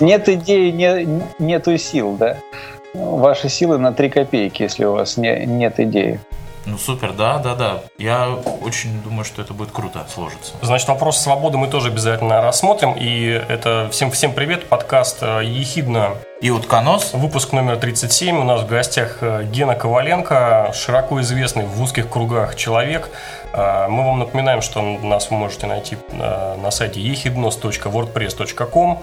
Нет идеи, не, нету сил, да? Ваши силы на 3 копейки, если у вас не, нет идеи. Ну супер, да, да, да. Я очень думаю, что это будет круто сложиться. Значит, вопрос свободы мы тоже обязательно рассмотрим. И это всем всем привет, подкаст э, Ехидна и утконос. Выпуск номер 37. У нас в гостях э, Гена Коваленко, широко известный в узких кругах человек. Э, мы вам напоминаем, что нас вы можете найти на сайте ехиднос.wordpress.com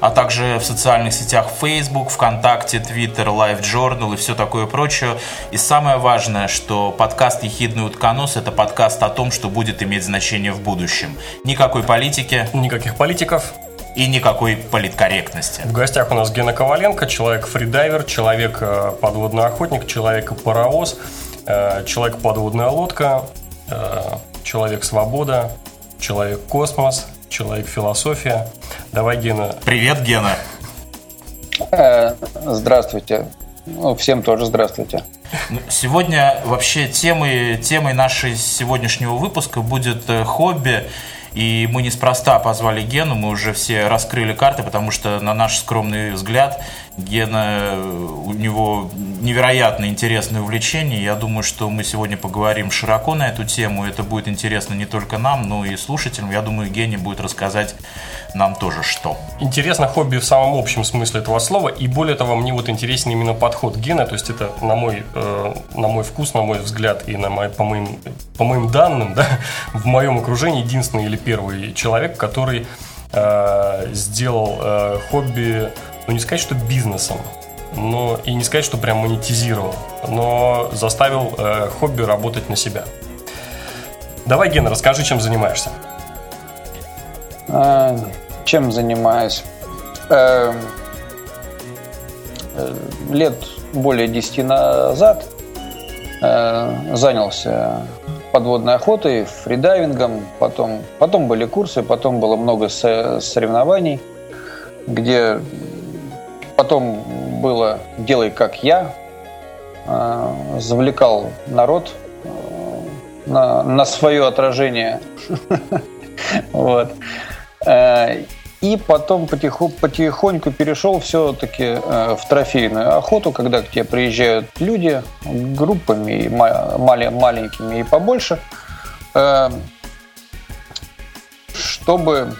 а также в социальных сетях Facebook, ВКонтакте, Twitter, Live Journal и все такое прочее. И самое важное, что подкаст «Ехидный утконос» — это подкаст о том, что будет иметь значение в будущем. Никакой политики. Никаких политиков и никакой политкорректности. В гостях у нас Гена Коваленко, человек-фридайвер, человек-подводный охотник, человек-паровоз, э, человек-подводная лодка, э, человек-свобода, человек-космос, человек-философия. Давай, Гена. Привет, Гена. Э, здравствуйте. Ну, всем тоже здравствуйте. Ну, сегодня вообще темой, темой нашей сегодняшнего выпуска будет э, хобби. И мы неспроста позвали Гену, мы уже все раскрыли карты, потому что на наш скромный взгляд Гена, у него невероятно интересное увлечение. Я думаю, что мы сегодня поговорим широко на эту тему. Это будет интересно не только нам, но и слушателям. Я думаю, Гене будет рассказать нам тоже что. Интересно хобби в самом общем смысле этого слова. И более того, мне вот интересен именно подход Гена. То есть это на мой, э, на мой вкус, на мой взгляд и на мой, по, моим, по моим данным, да, в моем окружении единственный или первый человек, который э, сделал э, хобби ну не сказать, что бизнесом, но и не сказать, что прям монетизировал, но заставил э, хобби работать на себя. Давай, Гена, расскажи, чем занимаешься. А, чем занимаюсь? Э, э, лет более 10 назад э, занялся подводной охотой, фридайвингом, потом, потом были курсы, потом было много соревнований, где Потом было «Делай как я», а, завлекал народ а, на, на свое отражение. вот. А, и потом потихоньку перешел все-таки в трофейную охоту, когда к тебе приезжают люди группами, маленькими и побольше, чтобы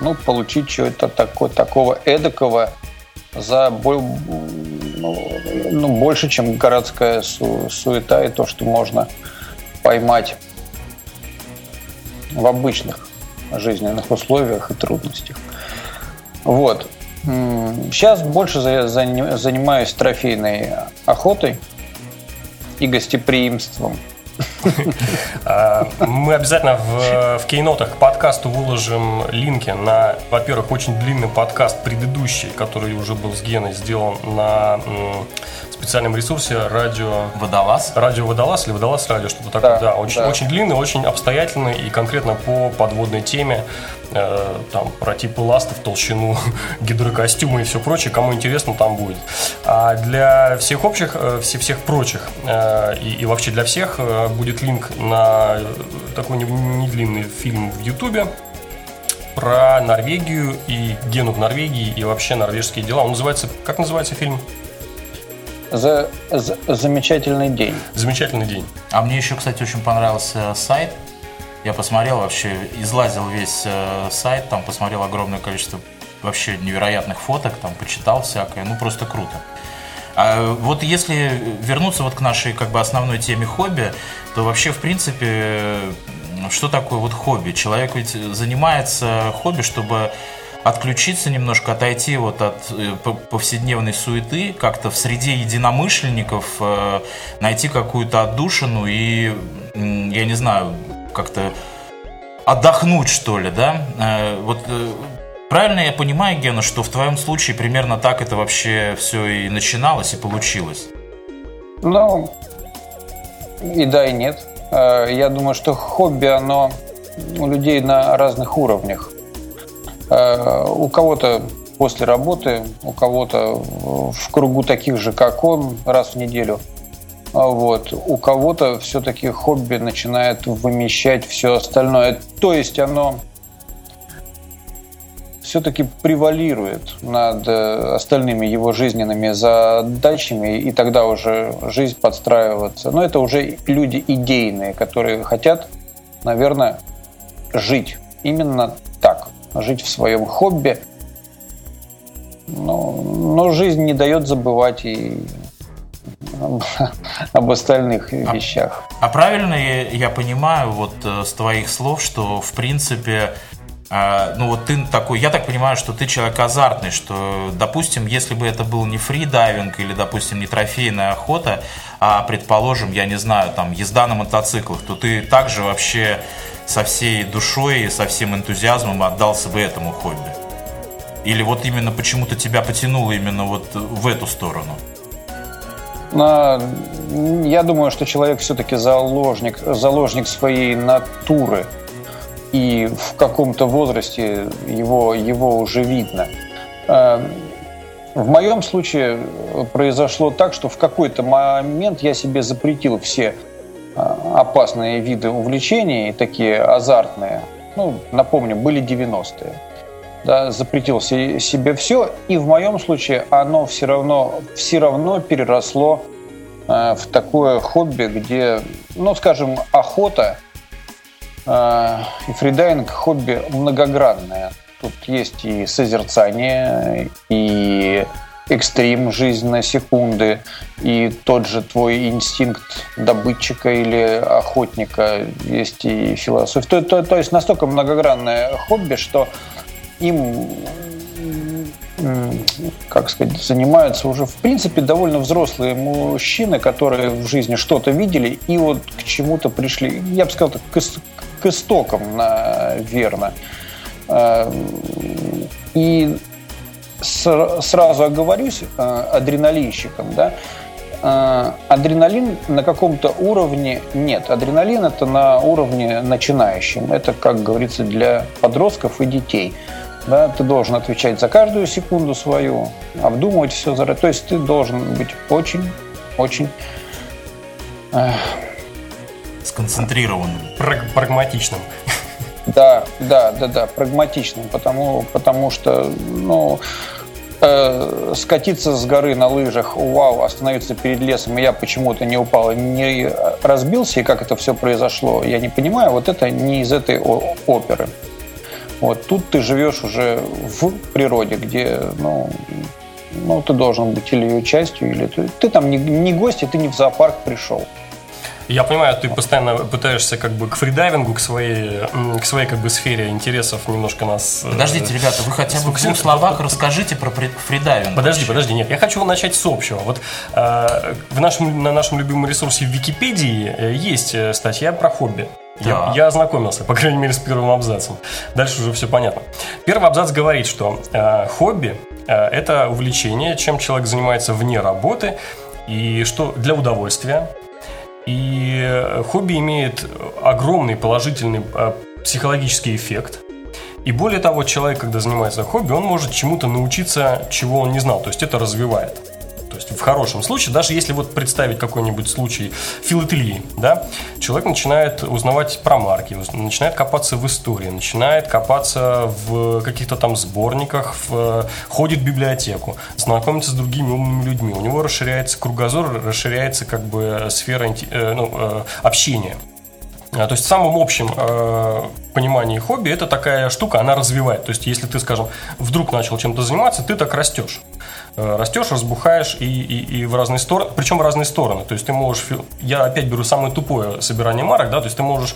ну, получить чего-то такого эдакого, за ну, больше, чем городская су суета и то, что можно поймать в обычных жизненных условиях и трудностях. Вот. Сейчас больше занимаюсь трофейной охотой и гостеприимством. А, мы обязательно в, в кейнотах к подкасту выложим линки на, во-первых, очень длинный подкаст предыдущий, который уже был с Геной сделан на специальном ресурсе радио... Водолаз? Радио Водолаз или Водолаз радио, что-то такое. Да, да, очень, да. очень длинный, очень обстоятельный и конкретно по подводной теме. Э, там про типы ластов, толщину гидрокостюма и все прочее. Кому интересно, там будет. А для всех общих, э, всех, всех прочих э, и, и вообще для всех э, будет линк на такой недлинный фильм в Ютубе про Норвегию и Гену в Норвегии и вообще норвежские дела. Он называется, как называется фильм? За, за замечательный день. Замечательный день. А мне еще, кстати, очень понравился сайт. Я посмотрел вообще, излазил весь э, сайт, там посмотрел огромное количество вообще невероятных фоток, там почитал всякое, ну просто круто. А вот если вернуться вот к нашей как бы основной теме хобби, то вообще в принципе что такое вот хобби? Человек ведь занимается хобби, чтобы отключиться немножко, отойти вот от э, повседневной суеты, как-то в среде единомышленников э, найти какую-то отдушину и, я не знаю, как-то отдохнуть, что ли, да? Э, вот правильно я понимаю, Гена, что в твоем случае примерно так это вообще все и начиналось, и получилось? Ну, и да, и нет. Я думаю, что хобби, оно у людей на разных уровнях. Э, у кого-то после работы, у кого-то в кругу таких же, как он, раз в неделю. А вот. У кого-то все-таки хобби начинает вымещать все остальное. То есть оно все-таки превалирует над э, остальными его жизненными задачами, и тогда уже жизнь подстраивается. Но это уже люди идейные, которые хотят, наверное, жить именно жить в своем хобби. Но, но жизнь не дает забывать и об остальных а, вещах. А правильно я, я понимаю вот э, с твоих слов, что в принципе а, ну вот ты такой, я так понимаю, что ты человек азартный, что, допустим, если бы это был не фридайвинг или, допустим, не трофейная охота, а, предположим, я не знаю, там, езда на мотоциклах, то ты также вообще со всей душой и со всем энтузиазмом отдался бы этому хобби? Или вот именно почему-то тебя потянуло именно вот в эту сторону? Я думаю, что человек все-таки заложник, заложник своей натуры – и в каком-то возрасте его, его уже видно. Э, в моем случае произошло так, что в какой-то момент я себе запретил все опасные виды увлечений, такие азартные. Ну, напомню, были 90-е. Да, запретил себе все, и в моем случае оно все равно, все равно переросло э, в такое хобби, где, ну, скажем, охота – Э, и фридайвинг хобби многогранное. Тут есть и созерцание, и экстрим, жизнь на секунды, и тот же твой инстинкт добытчика или охотника, есть и философия. То, то, то есть настолько многогранное хобби, что им как сказать, занимаются уже, в принципе, довольно взрослые мужчины, которые в жизни что-то видели и вот к чему-то пришли, я бы сказал, так, к, к истокам, наверное. Э, сразу оговорюсь э, адреналинщиком, да, э, адреналин на каком-то уровне нет. Адреналин это на уровне начинающем. Это, как говорится, для подростков и детей. Да, ты должен отвечать за каждую секунду свою, обдумывать все заранее. То есть ты должен быть очень, очень сконцентрированным. Праг- прагматичным. Да, да, да, да, прагматичным, потому, потому что, ну, э, скатиться с горы на лыжах, вау, остановиться перед лесом, и я почему-то не упал, не разбился, и как это все произошло, я не понимаю, вот это не из этой оперы. Вот тут ты живешь уже в природе, где, ну, ну, ты должен быть или ее частью, или ты, ты там не, не гость, и ты не в зоопарк пришел. Я понимаю, ты постоянно пытаешься как бы к фридайвингу, к своей, к своей как бы сфере интересов немножко нас... Э, Подождите, ребята, вы хотя бы в двух словах расскажите про фридайвинг. Подожди, вообще. подожди, нет, я хочу начать с общего. Вот э, в нашем, на нашем любимом ресурсе в Википедии э, есть э, статья про хобби. Да. Я, я ознакомился, по крайней мере, с первым абзацем. Дальше уже все понятно. Первый абзац говорит, что э, хобби э, это увлечение, чем человек занимается вне работы, и что для удовольствия, и э, хобби имеет огромный положительный э, психологический эффект. И более того, человек, когда занимается хобби, он может чему-то научиться, чего он не знал. То есть это развивает. То есть в хорошем случае, даже если вот представить какой-нибудь случай филателии, да, человек начинает узнавать про марки, начинает копаться в истории, начинает копаться в каких-то там сборниках, в, ходит в библиотеку, знакомится с другими умными людьми, у него расширяется кругозор, расширяется как бы сфера э, ну, э, общения. А, то есть в самом общем э, понимании хобби это такая штука, она развивает. То есть если ты, скажем, вдруг начал чем-то заниматься, ты так растешь. Э, растешь, разбухаешь и, и, и в разные стороны, причем в разные стороны. То есть ты можешь, я опять беру самое тупое собирание марок, да, то есть ты можешь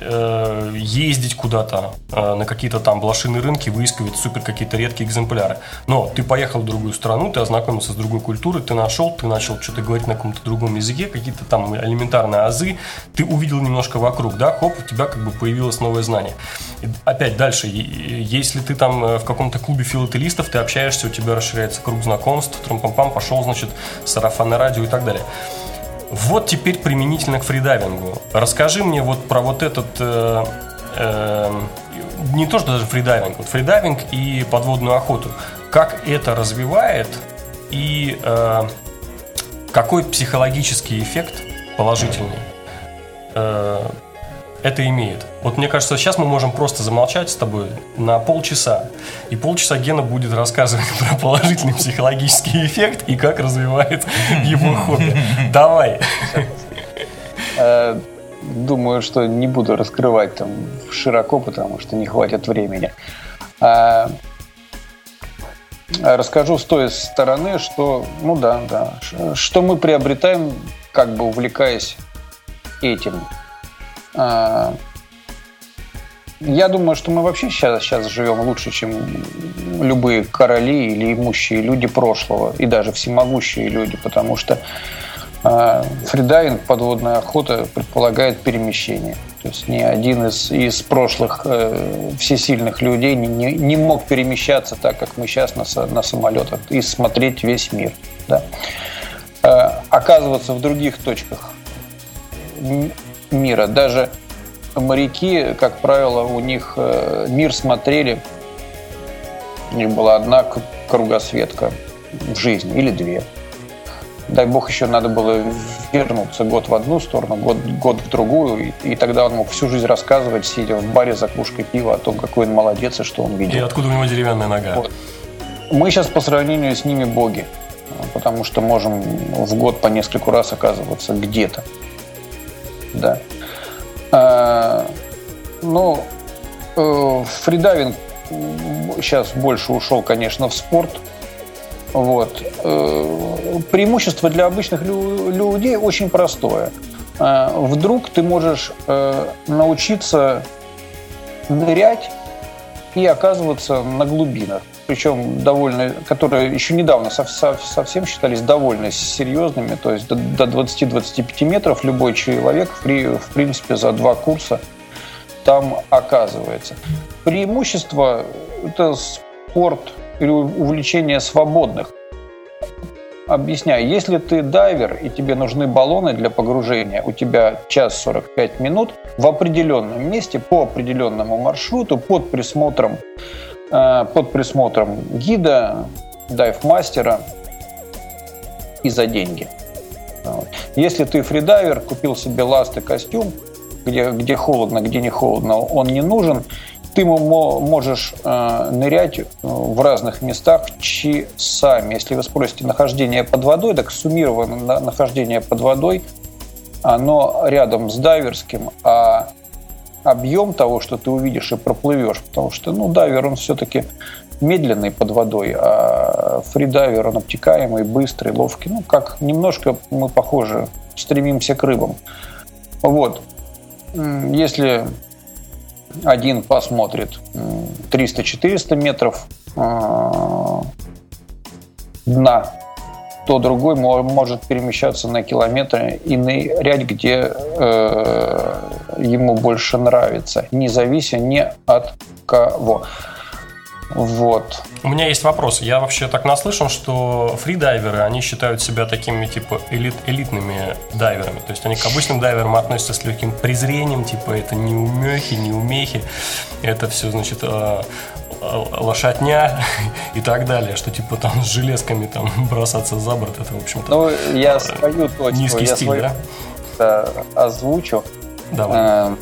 ездить куда-то э, на какие-то там блошиные рынки, выискивать супер какие-то редкие экземпляры. Но ты поехал в другую страну, ты ознакомился с другой культурой, ты нашел, ты начал что-то говорить на каком-то другом языке, какие-то там элементарные азы, ты увидел немножко вокруг, да, хоп, у тебя как бы появилось новое знание. И опять дальше, если ты там в каком-то клубе филателистов, ты общаешься, у тебя расширяется круг знакомств, тром-пам-пам, пошел, значит, сарафанное радио и так далее. Вот теперь применительно к фридайвингу. Расскажи мне вот про вот этот... Э, э, не то, что даже фридайвинг, вот фридайвинг и подводную охоту. Как это развивает и э, какой психологический эффект положительный э, это имеет. Вот мне кажется, сейчас мы можем просто замолчать с тобой на полчаса. И полчаса Гена будет рассказывать про положительный психологический эффект и как развивает его хобби. Давай. Э, думаю, что не буду раскрывать там широко, потому что не хватит времени. Э, расскажу с той стороны, что, ну да, да, что мы приобретаем, как бы увлекаясь этим. Э, я думаю, что мы вообще сейчас, сейчас живем лучше, чем любые короли или имущие люди прошлого, и даже всемогущие люди, потому что э, фридайвинг, подводная охота предполагает перемещение. То есть ни один из, из прошлых э, всесильных людей не, не, не мог перемещаться так, как мы сейчас на, на самолетах, и смотреть весь мир. Да? Э, оказываться в других точках мира. Даже моряки, как правило, у них э, мир смотрели, у них была одна кругосветка в жизни или две. Дай бог еще надо было вернуться год в одну сторону, год, год в другую, и, и тогда он мог всю жизнь рассказывать, сидя в баре за кружкой пива, о том, какой он молодец и что он видел. И откуда у него деревянная нога. Вот. Мы сейчас по сравнению с ними боги, потому что можем в год по нескольку раз оказываться где-то. Да. А, ну, э, фридайвинг сейчас больше ушел, конечно, в спорт. Вот. Э, преимущество для обычных людей очень простое. А, вдруг ты можешь э, научиться нырять и оказываться на глубинах причем довольно, которые еще недавно совсем считались довольно серьезными, то есть до 20-25 метров любой человек в принципе за два курса там оказывается. Преимущество – это спорт или увлечение свободных. Объясняю, если ты дайвер и тебе нужны баллоны для погружения, у тебя час 45 минут в определенном месте, по определенному маршруту, под присмотром Э, под присмотром гида, дайв-мастера и за деньги. Если ты фридайвер, купил себе ласт и костюм, где, где холодно, где не холодно, он не нужен, ты можешь э, нырять в разных местах часами. Если вы спросите нахождение под водой, так суммированное нахождение под водой, оно рядом с дайверским, а объем того, что ты увидишь и проплывешь, потому что, ну, дайвер, он все-таки медленный под водой, а фридайвер, он обтекаемый, быстрый, ловкий. Ну, как немножко мы похожи, стремимся к рыбам. Вот. Если один посмотрит 300-400 метров а, дна то другой может перемещаться на километры и нырять, где э, ему больше нравится, не завися ни от кого. Вот. У меня есть вопрос. Я вообще так наслышан, что фридайверы, они считают себя такими, типа, элит, элитными дайверами. То есть они к обычным дайверам относятся с легким презрением, типа, это не умехи, не умехи. Это все, значит, э, лошадня и так далее, что типа там с железками там бросаться за борт, это, в общем-то, ну, я э, свою точку, низкий я стиль, свою, да? озвучу. Давай. Э,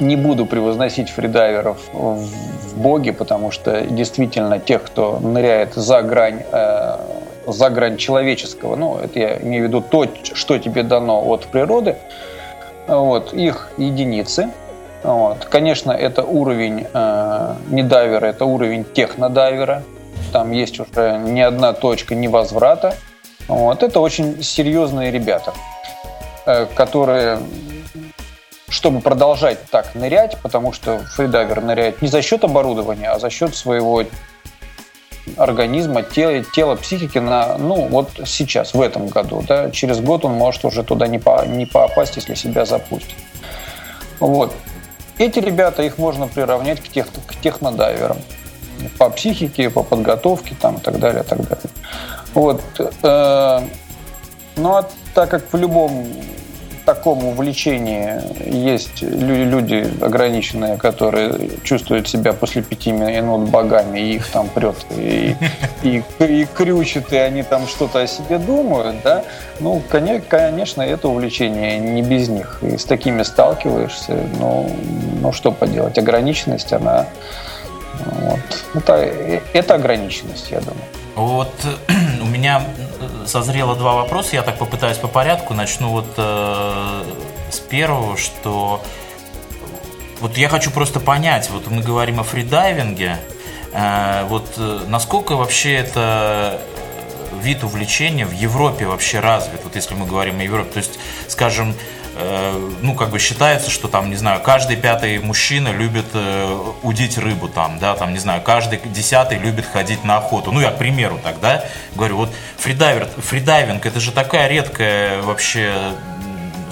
не буду превозносить фридайверов в боги, потому что действительно тех, кто ныряет за грань, э, за грань человеческого, ну, это я имею в виду то, что тебе дано от природы, вот, их единицы – вот. Конечно, это уровень э, не дайвера, это уровень технодайвера. Там есть уже не одна точка невозврата. Вот. Это очень серьезные ребята, э, которые, чтобы продолжать так нырять, потому что фридайвер ныряет не за счет оборудования, а за счет своего организма, тела, тела психики на, ну, вот сейчас, в этом году. Да? Через год он может уже туда не, по, не попасть, если себя запустит. Вот. Эти ребята, их можно приравнять к, тех, к технодайверам. По психике, по подготовке там, и так далее, и так далее. Вот. Э, ну, а так как в любом таком увлечении есть люди ограниченные, которые чувствуют себя после пяти минут богами, и их там прет, и, и, и крючит, и они там что-то о себе думают, да, ну, конечно, это увлечение не без них. И с такими сталкиваешься, ну, ну что поделать, ограниченность, она вот. Это, это ограниченность, я думаю. Вот у меня созрело два вопроса, я так попытаюсь по порядку. Начну вот э, с первого, что вот я хочу просто понять, вот мы говорим о фридайвинге, э, вот э, насколько вообще это вид увлечения в Европе вообще развит, вот если мы говорим о Европе, то есть, скажем, ну, как бы считается, что там, не знаю, каждый пятый мужчина любит э, удить рыбу там, да, там, не знаю, каждый десятый любит ходить на охоту. Ну, я, к примеру, тогда говорю, вот фридайвер, фридайвинг, это же такая редкая вообще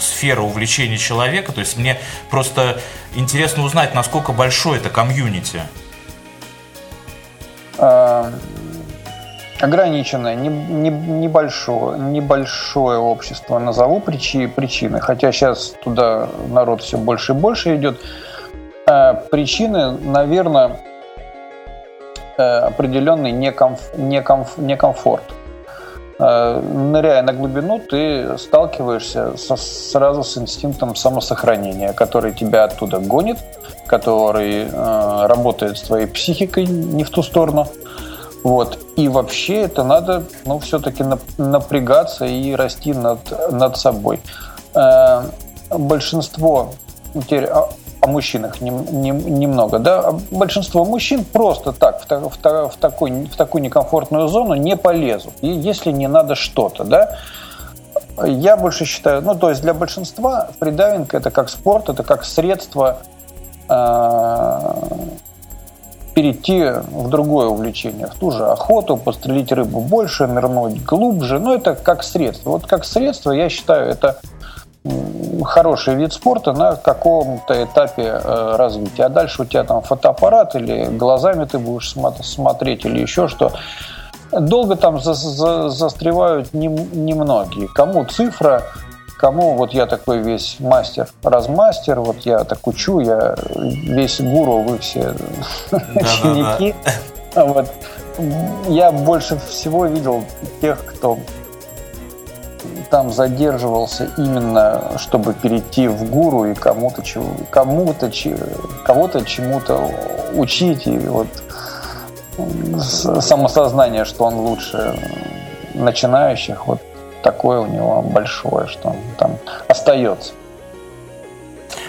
сфера увлечения человека, то есть мне просто интересно узнать, насколько большой это комьюнити. Ограниченное, не, не, небольшое, небольшое общество, назову причи, причины, хотя сейчас туда народ все больше и больше идет. Э, причины, наверное, э, определенный некомф, некомф, некомфорт. Э, ныряя на глубину, ты сталкиваешься со, сразу с инстинктом самосохранения, который тебя оттуда гонит, который э, работает с твоей психикой не в ту сторону. Вот. И вообще это надо, ну, все-таки напрягаться и расти над, над собой. Э, большинство, теперь о, о мужчинах не, не, немного, да, большинство мужчин просто так в, в, в, такой, в такую некомфортную зону не полезут, и если не надо что-то, да. Я больше считаю, ну, то есть для большинства фридайвинг это как спорт, это как средство э, перейти в другое увлечение, в ту же охоту, пострелить рыбу больше, нырнуть глубже. Но это как средство. Вот как средство, я считаю, это хороший вид спорта на каком-то этапе э, развития. А дальше у тебя там фотоаппарат или глазами ты будешь смотреть или еще что. Долго там за за застревают немногие. Кому цифра, кому вот я такой весь мастер, размастер, вот я так учу, я весь гуру, вы все ученики. Вот. Я больше всего видел тех, кто там задерживался именно, чтобы перейти в гуру и кому-то кому-то кого-то чему-то учить и вот самосознание, что он лучше начинающих, вот такое у него большое, что он там остается.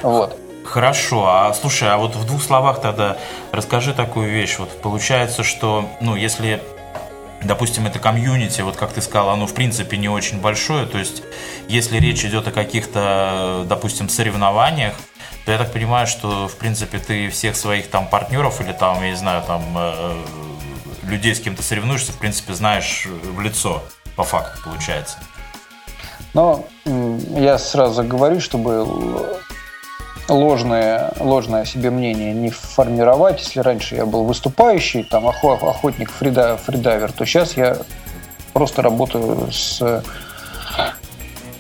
Вот. Хорошо, а слушай, а вот в двух словах тогда расскажи такую вещь. Вот получается, что, ну, если, допустим, это комьюнити, вот как ты сказал, оно в принципе не очень большое, то есть если речь идет о каких-то, допустим, соревнованиях, то я так понимаю, что, в принципе, ты всех своих там партнеров или там, я не знаю, там э, людей, с кем ты соревнуешься, в принципе, знаешь в лицо по факту получается. Но я сразу говорю, чтобы ложное, ложное себе мнение не формировать. Если раньше я был выступающий, там, охотник, фрида, фридайвер, то сейчас я просто работаю с,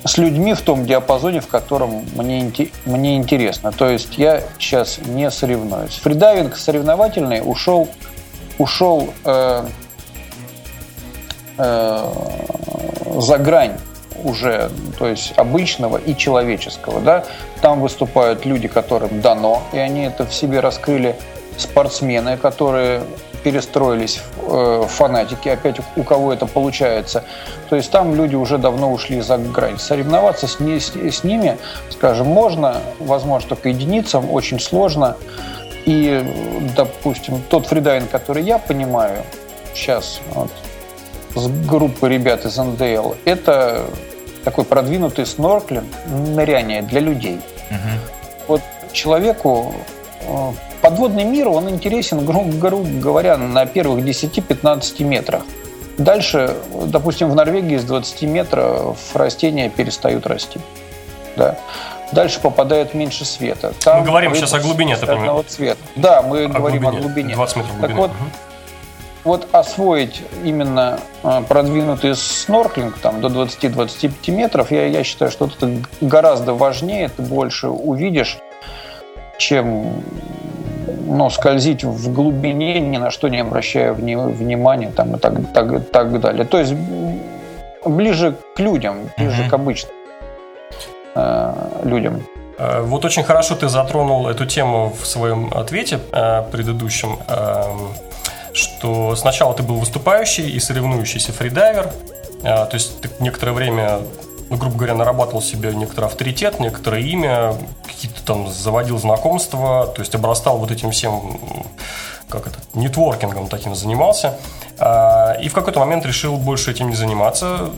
с людьми в том диапазоне, в котором мне, мне интересно. То есть я сейчас не соревнуюсь. Фридайвинг соревновательный ушел, ушел э, за грань уже, то есть обычного и человеческого, да, там выступают люди, которым дано, и они это в себе раскрыли, спортсмены, которые перестроились в э, фанатики, опять у кого это получается. То есть там люди уже давно ушли за грань. Соревноваться с, не, с, с ними, скажем, можно, возможно, только единицам, очень сложно. И, допустим, тот фридайвинг, который я понимаю сейчас, вот, с группой ребят из НДЛ, это такой продвинутый снорклинг, ныряние для людей. Угу. Вот человеку э, подводный мир, он интересен, грубо, грубо говоря, на первых 10-15 метрах. Дальше, допустим, в Норвегии с 20 метров растения перестают расти. Да. Дальше попадает меньше света. Там мы говорим сейчас о глубине, ты понимаешь? Цвета. Да, мы о говорим глубине. о глубине. 20 метров глубины. Так вот, угу вот освоить именно э, продвинутый снорклинг там, до 20-25 метров, я, я считаю, что это гораздо важнее, ты больше увидишь, чем ну, скользить в глубине, ни на что не обращая внимания там, и так, так, так далее. То есть ближе к людям, ближе mm-hmm. к обычным э, людям. Э, вот очень хорошо ты затронул эту тему в своем ответе э, предыдущем, эм, что сначала ты был выступающий и соревнующийся фридайвер, э, то есть ты некоторое время, ну, грубо говоря, нарабатывал себе некоторый авторитет, некоторое имя, какие-то там заводил знакомства, то есть обрастал вот этим всем, как это, нетворкингом таким занимался. И в какой-то момент решил больше этим не заниматься,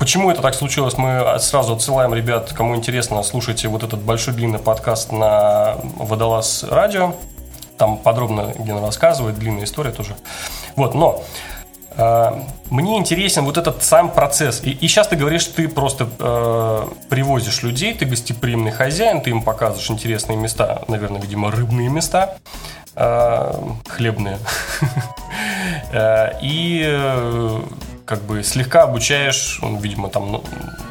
Почему это так случилось, мы сразу отсылаем ребят, кому интересно, слушайте вот этот большой длинный подкаст на Водолаз радио. Там подробно Гена рассказывает, длинная история тоже. Вот, но э, мне интересен вот этот сам процесс. И, и сейчас ты говоришь, ты просто э, привозишь людей, ты гостеприимный хозяин, ты им показываешь интересные места, наверное, видимо, рыбные места, э, хлебные. Э, и э, как бы слегка обучаешь, видимо, там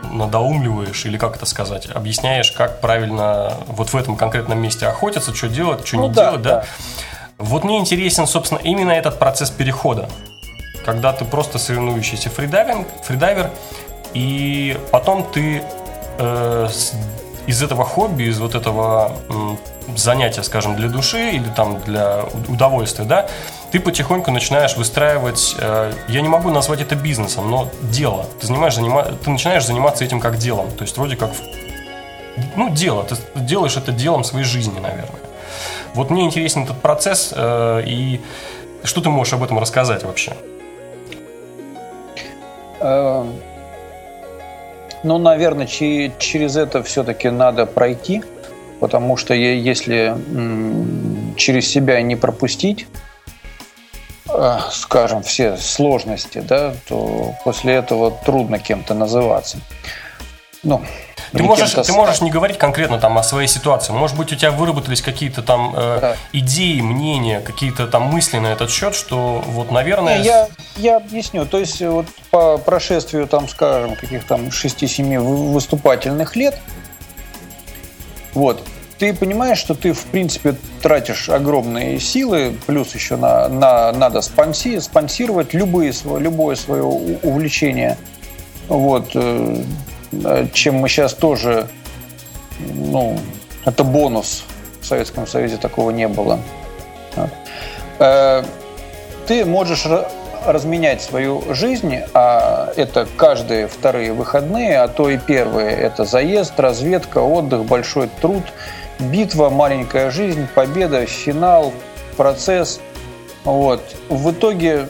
надоумливаешь, или как это сказать, объясняешь, как правильно вот в этом конкретном месте охотиться, что делать, что ну, не да, делать, да? да. Вот мне интересен, собственно, именно этот процесс перехода. Когда ты просто соревнующийся фридайвинг, фридайвер, и потом ты э, из этого хобби, из вот этого э, занятия, скажем, для души или там для удовольствия, да, ты потихоньку начинаешь выстраивать, э, я не могу назвать это бизнесом, но дело. Ты, занимаешь, занима, ты начинаешь заниматься этим как делом. То есть вроде как, ну, дело. Ты делаешь это делом своей жизни, наверное. Вот мне интересен этот процесс, э, и что ты можешь об этом рассказать вообще? Эм, ну, наверное, через это все-таки надо пройти, потому что если через себя не пропустить, Э, скажем, все сложности, да, то после этого трудно кем-то называться. Ну, ты можешь, ты можешь не говорить конкретно там о своей ситуации. Может быть, у тебя выработались какие-то там э, да. идеи, мнения, какие-то там мысли на этот счет, что вот, наверное... Я, я объясню. То есть, вот по прошествию, там, скажем, каких там 6-7 выступательных лет, вот, ты понимаешь, что ты, в принципе, тратишь огромные силы, плюс еще на, на, надо спонси, спонсировать любые, любое свое увлечение. Вот, э, чем мы сейчас тоже, ну, это бонус. В Советском Союзе такого не было. Э, ты можешь разменять свою жизнь, а это каждые вторые выходные, а то и первые, это заезд, разведка, отдых, большой труд – битва, маленькая жизнь, победа, финал, процесс. Вот. В итоге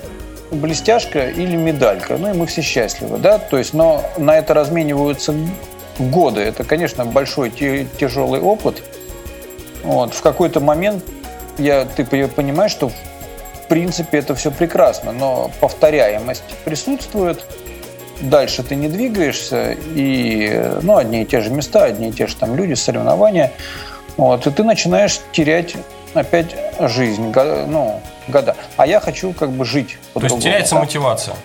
блестяшка или медалька. Ну и мы все счастливы, да, то есть, но на это размениваются годы. Это, конечно, большой тяжелый опыт. Вот. В какой-то момент я, ты понимаешь, что в принципе это все прекрасно, но повторяемость присутствует, дальше ты не двигаешься, и ну, одни и те же места, одни и те же там люди, соревнования – вот, и ты начинаешь терять опять жизнь, ну, года. А я хочу как бы жить. То есть теряется да? мотивация?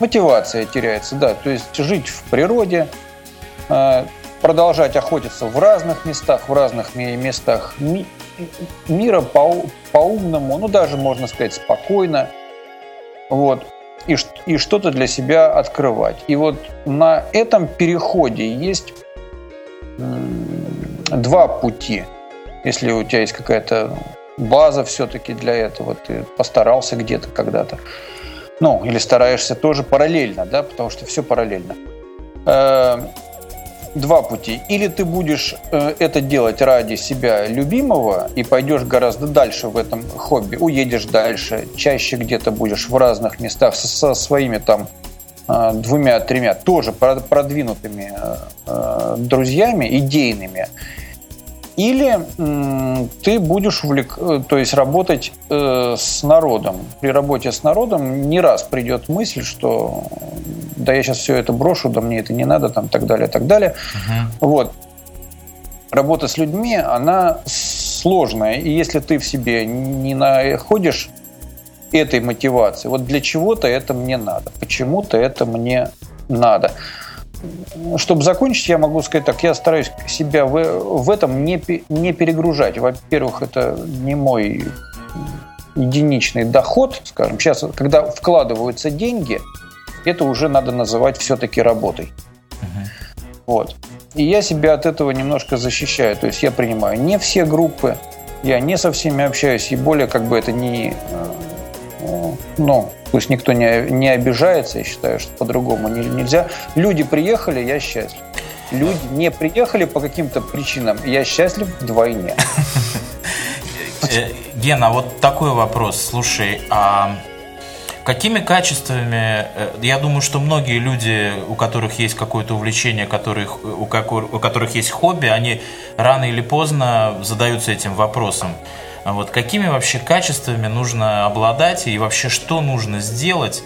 Мотивация теряется, да. То есть жить в природе, э, продолжать охотиться в разных местах, в разных местах мира по, по-умному, ну даже можно сказать спокойно. Вот. И, и что-то для себя открывать. И вот на этом переходе есть два пути. Если у тебя есть какая-то база все-таки для этого, ты постарался где-то когда-то. Ну, или стараешься тоже параллельно, да, потому что все параллельно. Э, два пути. Или ты будешь э, это делать ради себя любимого и пойдешь гораздо дальше в этом хобби, уедешь дальше, чаще где-то будешь в разных местах со, своими там э, двумя-тремя тоже продвинутыми друзьями, идейными, или ты будешь увлек... Э, то есть работать э, с народом. При работе с народом не раз придет мысль, что да я сейчас все это брошу, да мне это не надо, там так далее, так далее. Угу. Вот. Работа с людьми, она сложная. И если ты в себе не находишь этой мотивации. Вот для чего-то это мне надо, почему-то это мне надо. Чтобы закончить, я могу сказать так, я стараюсь себя в, в этом не, не перегружать. Во-первых, это не мой единичный доход, скажем. Сейчас, когда вкладываются деньги, это уже надо называть все-таки работой. Uh-huh. Вот. И я себя от этого немножко защищаю. То есть я принимаю не все группы, я не со всеми общаюсь, и более как бы это не... Ну, пусть никто не, не обижается, я считаю, что по-другому нельзя. Люди приехали, я счастлив. Люди не приехали по каким-то причинам, я счастлив вдвойне. Э, Гена, вот такой вопрос. Слушай, а какими качествами, э, я думаю, что многие люди, у которых есть какое-то увлечение, которых, у, у которых есть хобби, они рано или поздно задаются этим вопросом. Вот какими вообще качествами нужно обладать и вообще что нужно сделать,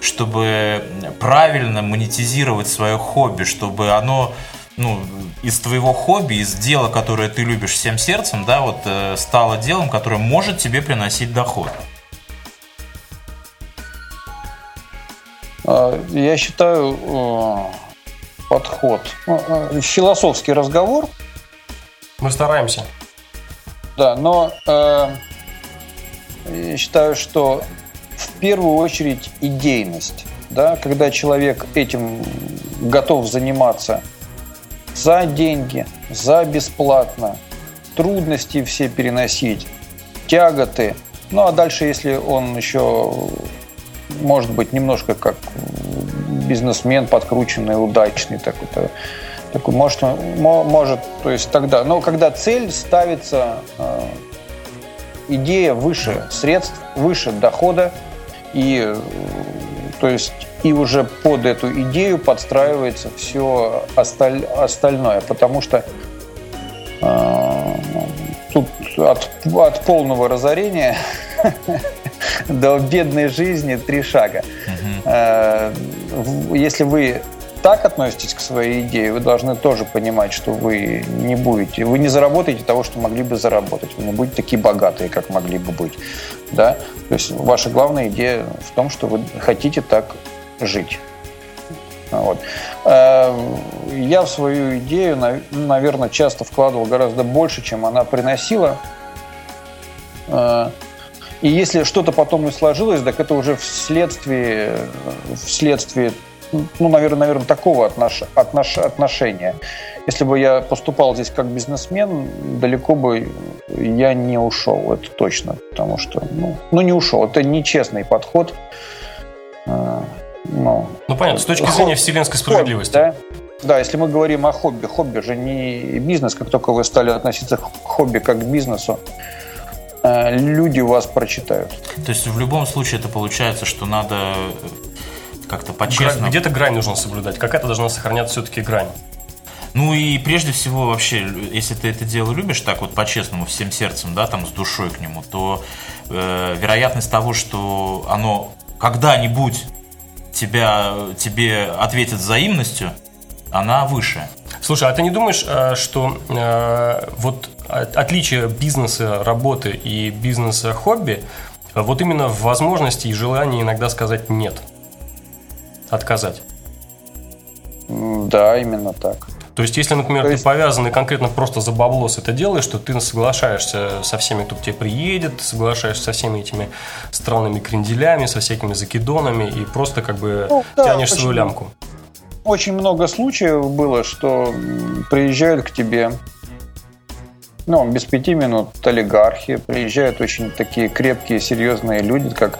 чтобы правильно монетизировать свое хобби, чтобы оно ну, из твоего хобби, из дела, которое ты любишь всем сердцем, да, вот э, стало делом, которое может тебе приносить доход? А, я считаю э, подход, э, философский разговор. Мы стараемся. Да, но э, я считаю, что в первую очередь идейность. Да, когда человек этим готов заниматься за деньги, за бесплатно, трудности все переносить, тяготы. Ну а дальше, если он еще может быть немножко как бизнесмен подкрученный, удачный, такой, такой может, может, то есть тогда, но когда цель ставится, э, идея выше средств, выше дохода, и то есть и уже под эту идею подстраивается все осталь, остальное, потому что э, тут от, от полного разорения до бедной жизни три шага. Э, если вы так относитесь к своей идее, вы должны тоже понимать, что вы не будете, вы не заработаете того, что могли бы заработать, вы не будете такие богатые, как могли бы быть, да. То есть ваша главная идея в том, что вы хотите так жить. Вот. Э, я в свою идею, наверное, часто вкладывал гораздо больше, чем она приносила. Э, и если что-то потом не сложилось, так это уже вследствие, вследствие ну, наверное, наверное, такого отнош, отнош, отношения. Если бы я поступал здесь как бизнесмен, далеко бы я не ушел, это точно, потому что, ну, ну не ушел, это нечестный подход. Ну, ну понятно, с точки зрения вселенской справедливости. Хобби, да? Да, если мы говорим о хобби, хобби же не бизнес, как только вы стали относиться к хобби как к бизнесу, э, люди вас прочитают. То есть в любом случае это получается, что надо как-то по-честному. Где-то грань нужно соблюдать, какая-то должна сохраняться все-таки грань. Ну и прежде всего вообще, если ты это дело любишь так вот по-честному, всем сердцем, да, там с душой к нему, то э, вероятность того, что оно когда-нибудь тебя, тебе ответят взаимностью, она выше. Слушай, а ты не думаешь, э, что э, вот отличие бизнеса работы и бизнеса хобби вот именно в возможности и желании иногда сказать нет? Отказать? Да, именно так. То есть, если, например, есть... ты повязан и конкретно просто за баблос это делаешь, то ты соглашаешься со всеми, кто к тебе приедет, соглашаешься со всеми этими странными кренделями, со всякими закидонами и просто как бы ну, да, тянешь свою лямку. Очень много случаев было, что приезжают к тебе ну, без пяти минут олигархи, приезжают очень такие крепкие, серьезные люди, как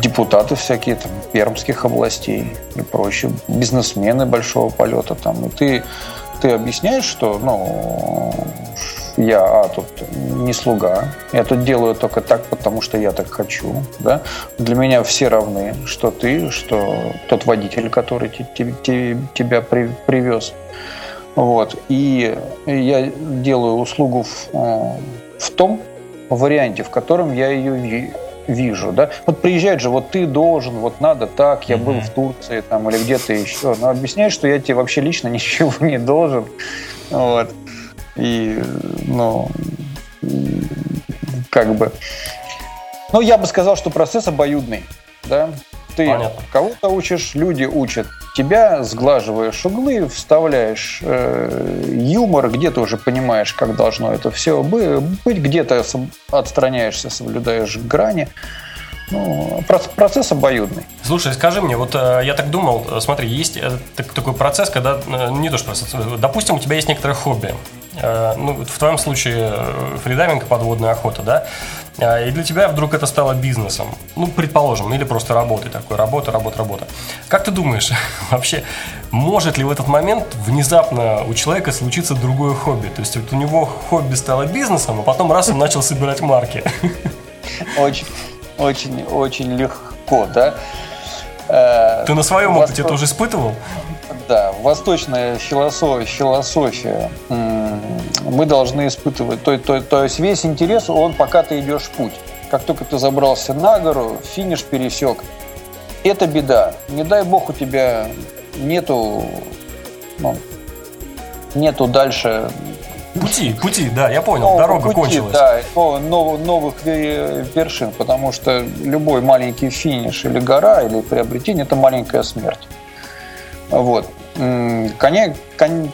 депутаты всякие там пермских областей и прочее, бизнесмены большого полета там. И ты, ты объясняешь, что ну, я а, тут не слуга, я тут делаю только так, потому что я так хочу. Да? Для меня все равны, что ты, что тот водитель, который тебя привез. Вот. И я делаю услугу в, э, в том варианте, в котором я ее вижу, да. Вот приезжает же, вот ты должен, вот надо так, я был в Турции там или где-то еще. Но объясняешь, что я тебе вообще лично ничего не должен. Вот. И, ну, как бы Ну, я бы сказал, что процесс обоюдный. Да? Ты Понятно. кого-то учишь, люди учат тебя, сглаживаешь углы, вставляешь э, юмор, где-то уже понимаешь, как должно это все быть, где-то отстраняешься, соблюдаешь грани. Ну, процесс обоюдный. Слушай, скажи мне, вот э, я так думал, э, смотри, есть э, такой процесс, когда, не то что, допустим, у тебя есть некоторое хобби, ну, в твоем случае фридайвинг, подводная охота, да, и для тебя вдруг это стало бизнесом, ну, предположим, или просто работой такой, работа, работа, работа. Как ты думаешь, вообще, может ли в этот момент внезапно у человека случиться другое хобби? То есть вот у него хобби стало бизнесом, а потом раз он начал собирать марки. Очень, очень, очень легко, да. Э, Ты на своем Восток... опыте тоже испытывал? Да, восточная философия, философия мы должны испытывать. То, то, то есть весь интерес, он пока ты идешь в путь. Как только ты забрался на гору, финиш пересек, это беда. Не дай бог у тебя нету, ну, нету дальше Пути, пути, да, я понял, нового дорога пути, кончилась. Да, новых, новых вершин, потому что любой маленький финиш или гора, или приобретение – это маленькая смерть. Вот. Конечно,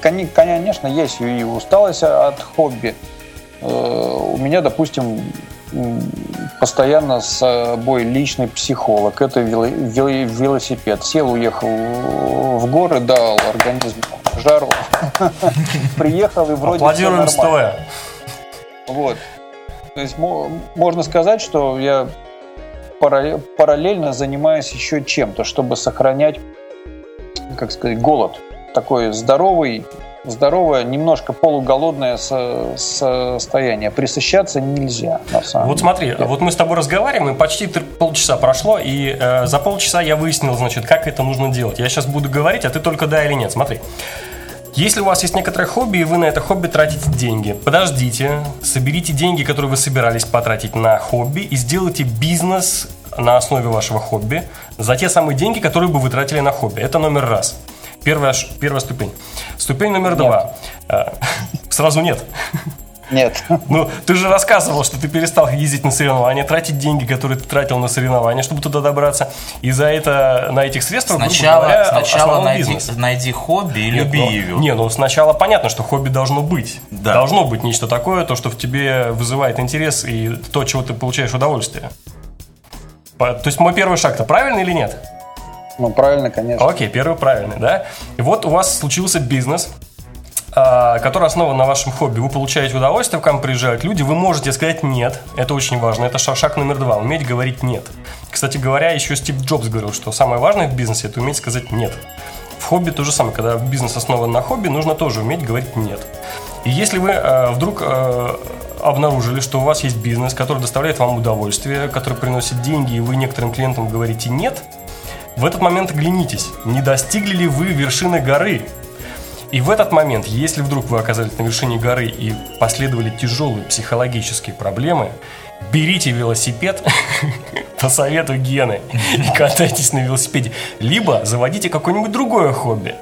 конечно, есть и усталость от хобби. Э, у меня, допустим, постоянно с собой личный психолог. Это велосипед. Сел, уехал в горы, дал организму жару. Приехал и вроде Аплодируем стоя. Вот. То есть можно сказать, что я параллельно занимаюсь еще чем-то, чтобы сохранять, как сказать, голод. Такой здоровый, здоровое, немножко полуголодное состояние. Присыщаться нельзя, на самом Вот смотри, деле. вот мы с тобой разговариваем, и почти полчаса прошло, и э, за полчаса я выяснил, значит, как это нужно делать. Я сейчас буду говорить, а ты только да или нет. Смотри. Если у вас есть некоторое хобби, и вы на это хобби тратите деньги, подождите, соберите деньги, которые вы собирались потратить на хобби, и сделайте бизнес на основе вашего хобби за те самые деньги, которые бы вы тратили на хобби. Это номер раз. Первая, первая ступень. Ступень номер нет. два. Э, сразу нет. Нет. Ну, ты же рассказывал, что ты перестал ездить на соревнования, тратить деньги, которые ты тратил на соревнования, чтобы туда добраться. И за это, на этих средствах, сначала, говоря, сначала найди, бизнес. найди хобби и люби ну, его. Не, ну сначала понятно, что хобби должно быть. Да. Должно быть нечто такое, то, что в тебе вызывает интерес и то, чего ты получаешь удовольствие. То есть мой первый шаг-то правильный или нет? Ну, правильно, конечно. Окей, первый правильный, да? И вот у вас случился бизнес, который основан на вашем хобби. Вы получаете удовольствие, к вам приезжают люди, вы можете сказать «нет». Это очень важно. Это шаг номер два. Уметь говорить «нет». Кстати говоря, еще Стив Джобс говорил, что самое важное в бизнесе – это уметь сказать «нет». В хобби то же самое. Когда бизнес основан на хобби, нужно тоже уметь говорить «нет». И если вы э, вдруг э, обнаружили, что у вас есть бизнес, который доставляет вам удовольствие, который приносит деньги, и вы некоторым клиентам говорите «нет», в этот момент оглянитесь, не достигли ли вы вершины горы, и в этот момент, если вдруг вы оказались на вершине горы и последовали тяжелые психологические проблемы, берите велосипед по совету Гены и катайтесь на велосипеде. Либо заводите какое-нибудь другое хобби.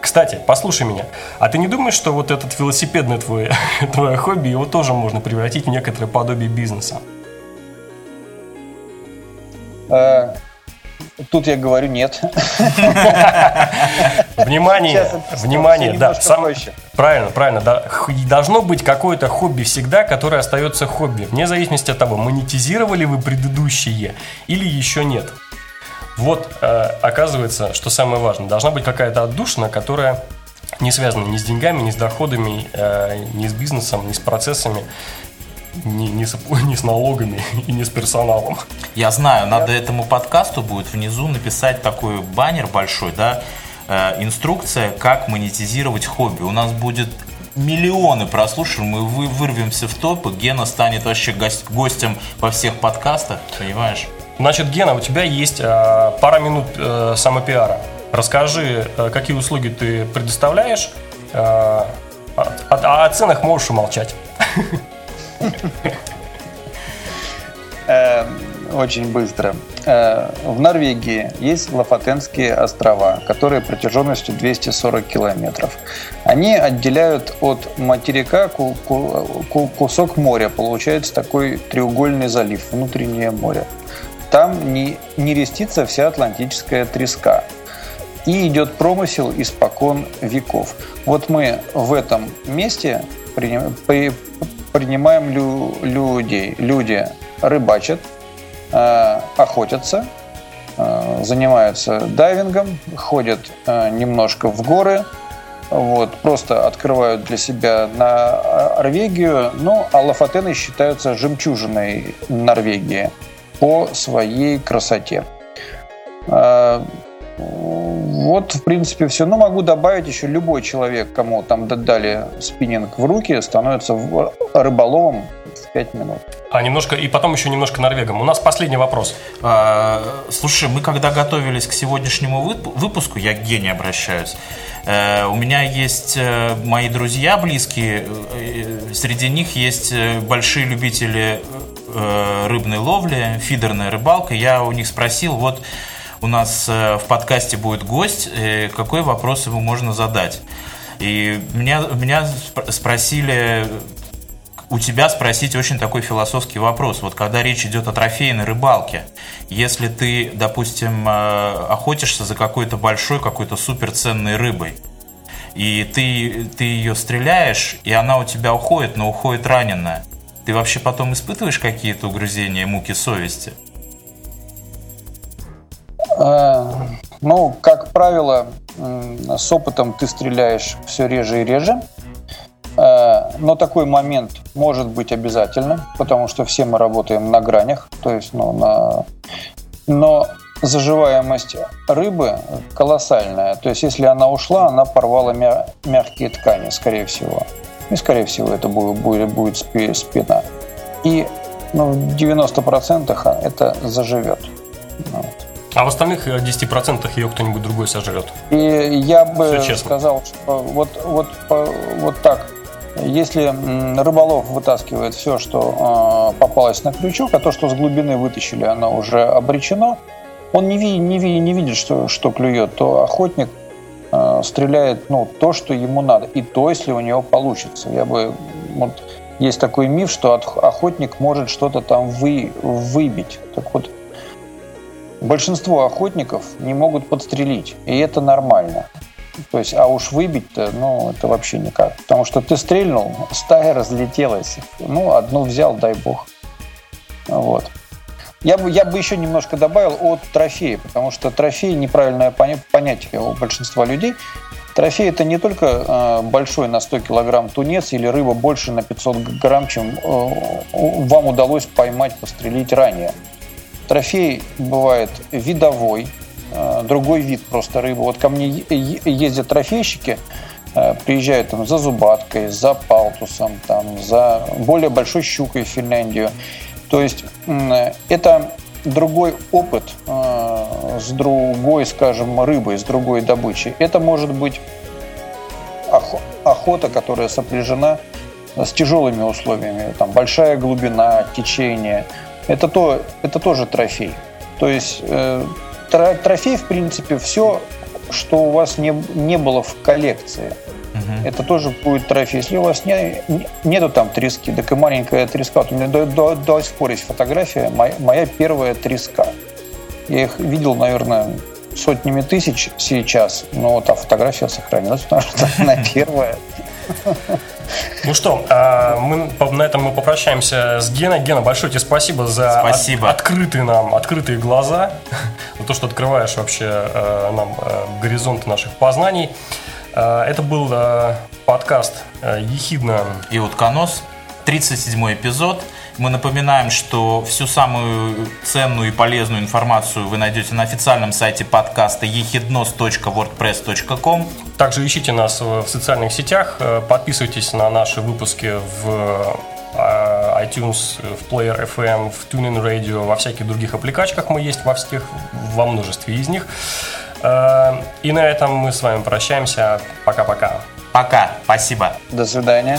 Кстати, послушай меня, а ты не думаешь, что вот этот велосипедный твой, твое хобби, его тоже можно превратить в некоторое подобие бизнеса? Тут я говорю нет. Внимание, внимание, да, сам, правильно, правильно, да, должно быть какое-то хобби всегда, которое остается хобби, вне зависимости от того, монетизировали вы предыдущие или еще нет. Вот, э, оказывается, что самое важное, должна быть какая-то отдушина, которая не связана ни с деньгами, ни с доходами, э, ни с бизнесом, ни с процессами, не, не, с, не с налогами и не с персоналом. Я знаю, надо этому подкасту будет внизу написать такой баннер большой, да, э, инструкция, как монетизировать хобби. У нас будет миллионы прослушиваем, мы вы, вырвемся в топ, и Гена станет вообще гостем во всех подкастах, понимаешь? Значит, Гена, у тебя есть э, пара минут э, самопиара. Расскажи, э, какие услуги ты предоставляешь, э, а, а о ценах можешь умолчать. Эм, очень быстро. Э, в Норвегии есть Лафатенские острова, которые протяженностью 240 километров. Они отделяют от материка кусок моря. Получается такой треугольный залив, внутреннее море. Там не, не рестится вся атлантическая треска. И идет промысел испокон веков. Вот мы в этом месте принимаем людей. Люди рыбачат, э, охотятся, э, занимаются дайвингом, ходят э, немножко в горы, вот, просто открывают для себя Норвегию. Ну, а Лафатены считаются жемчужиной Норвегии по своей красоте. Вот, в принципе, все. Ну, могу добавить еще любой человек, кому там дали спиннинг в руки, становится рыболовом в 5 минут. А немножко, и потом еще немножко норвегом. У нас последний вопрос. А, слушай, мы когда готовились к сегодняшнему выпуску, я к Гене обращаюсь, э, у меня есть э, мои друзья близкие, э, среди них есть большие любители рыбной ловли, фидерная рыбалка. Я у них спросил, вот у нас э, в подкасте будет гость, э, какой вопрос ему можно задать. И меня, меня спросили, у тебя спросить очень такой философский вопрос. Вот когда речь идет о трофейной рыбалке, если ты, допустим, э, охотишься за какой-то большой, какой-то суперценной рыбой, и ты, ты ее стреляешь, и она у тебя уходит, но уходит раненая, ты вообще потом испытываешь какие-то угрызения, муки совести? Э, ну, как правило, с опытом ты стреляешь все реже и реже. Э, но такой момент может быть обязательно, потому что все мы работаем на гранях, то есть, ну, на... но заживаемость рыбы колоссальная. То есть, если она ушла, она порвала мя- мягкие ткани, скорее всего. И, скорее всего, это будет, будет, будет спина. И ну, в 90% это заживет. Вот. А в остальных 10% э, ее кто-нибудь другой сожрет. И я бы сказал, что вот, вот, вот так. Если рыболов вытаскивает все, что э, попалось на крючок, а то, что с глубины вытащили, оно уже обречено, он не, видит, не, видит, не видит, что, что клюет, то охотник э, стреляет ну, то, что ему надо. И то, если у него получится. Я бы вот, есть такой миф, что охотник может что-то там вы, выбить. Так вот, большинство охотников не могут подстрелить, и это нормально. То есть, а уж выбить-то, ну, это вообще никак. Потому что ты стрельнул, стая разлетелась. Ну, одну взял, дай бог. Вот. Я бы, я бы еще немножко добавил от трофея, потому что трофей неправильное понятие у большинства людей. Трофей это не только э, большой на 100 килограмм тунец или рыба больше на 500 грамм, чем э, вам удалось поймать, пострелить ранее. Трофей бывает видовой, э, другой вид просто рыбы. Вот ко мне ездят трофейщики, э, приезжают там за зубаткой, за палтусом, там, за более большой щукой в Финляндию. То есть это другой опыт э, с другой, скажем, рыбой, с другой добычей. Это может быть охота, которая сопряжена с тяжелыми условиями, там большая глубина, течение, это, то, это тоже трофей. То есть э, трофей, в принципе, все, что у вас не, не было в коллекции. Угу. Это тоже будет трофей. Если у вас не, нету там трески, так и маленькая треска. Вот у меня до, до, до сих пор есть фотография, моя, моя первая треска. Я их видел, наверное, сотнями тысяч сейчас, но вот та фотография сохранилась, потому что она первая. Ну что, а, мы, на этом мы попрощаемся с Геной. Гена, большое тебе спасибо за спасибо. От, открытые нам, открытые глаза, за то, что открываешь вообще э, нам э, горизонты наших познаний. Это был подкаст «Ехидно». И утконос, 37 эпизод – мы напоминаем, что всю самую ценную и полезную информацию вы найдете на официальном сайте подкаста ехиднос.wordpress.com. Также ищите нас в социальных сетях, э, подписывайтесь на наши выпуски в э, iTunes, в Player FM, в TuneIn Radio, во всяких других аппликачках мы есть во всех, во множестве из них. Э, и на этом мы с вами прощаемся. Пока-пока. Пока. Спасибо. До свидания.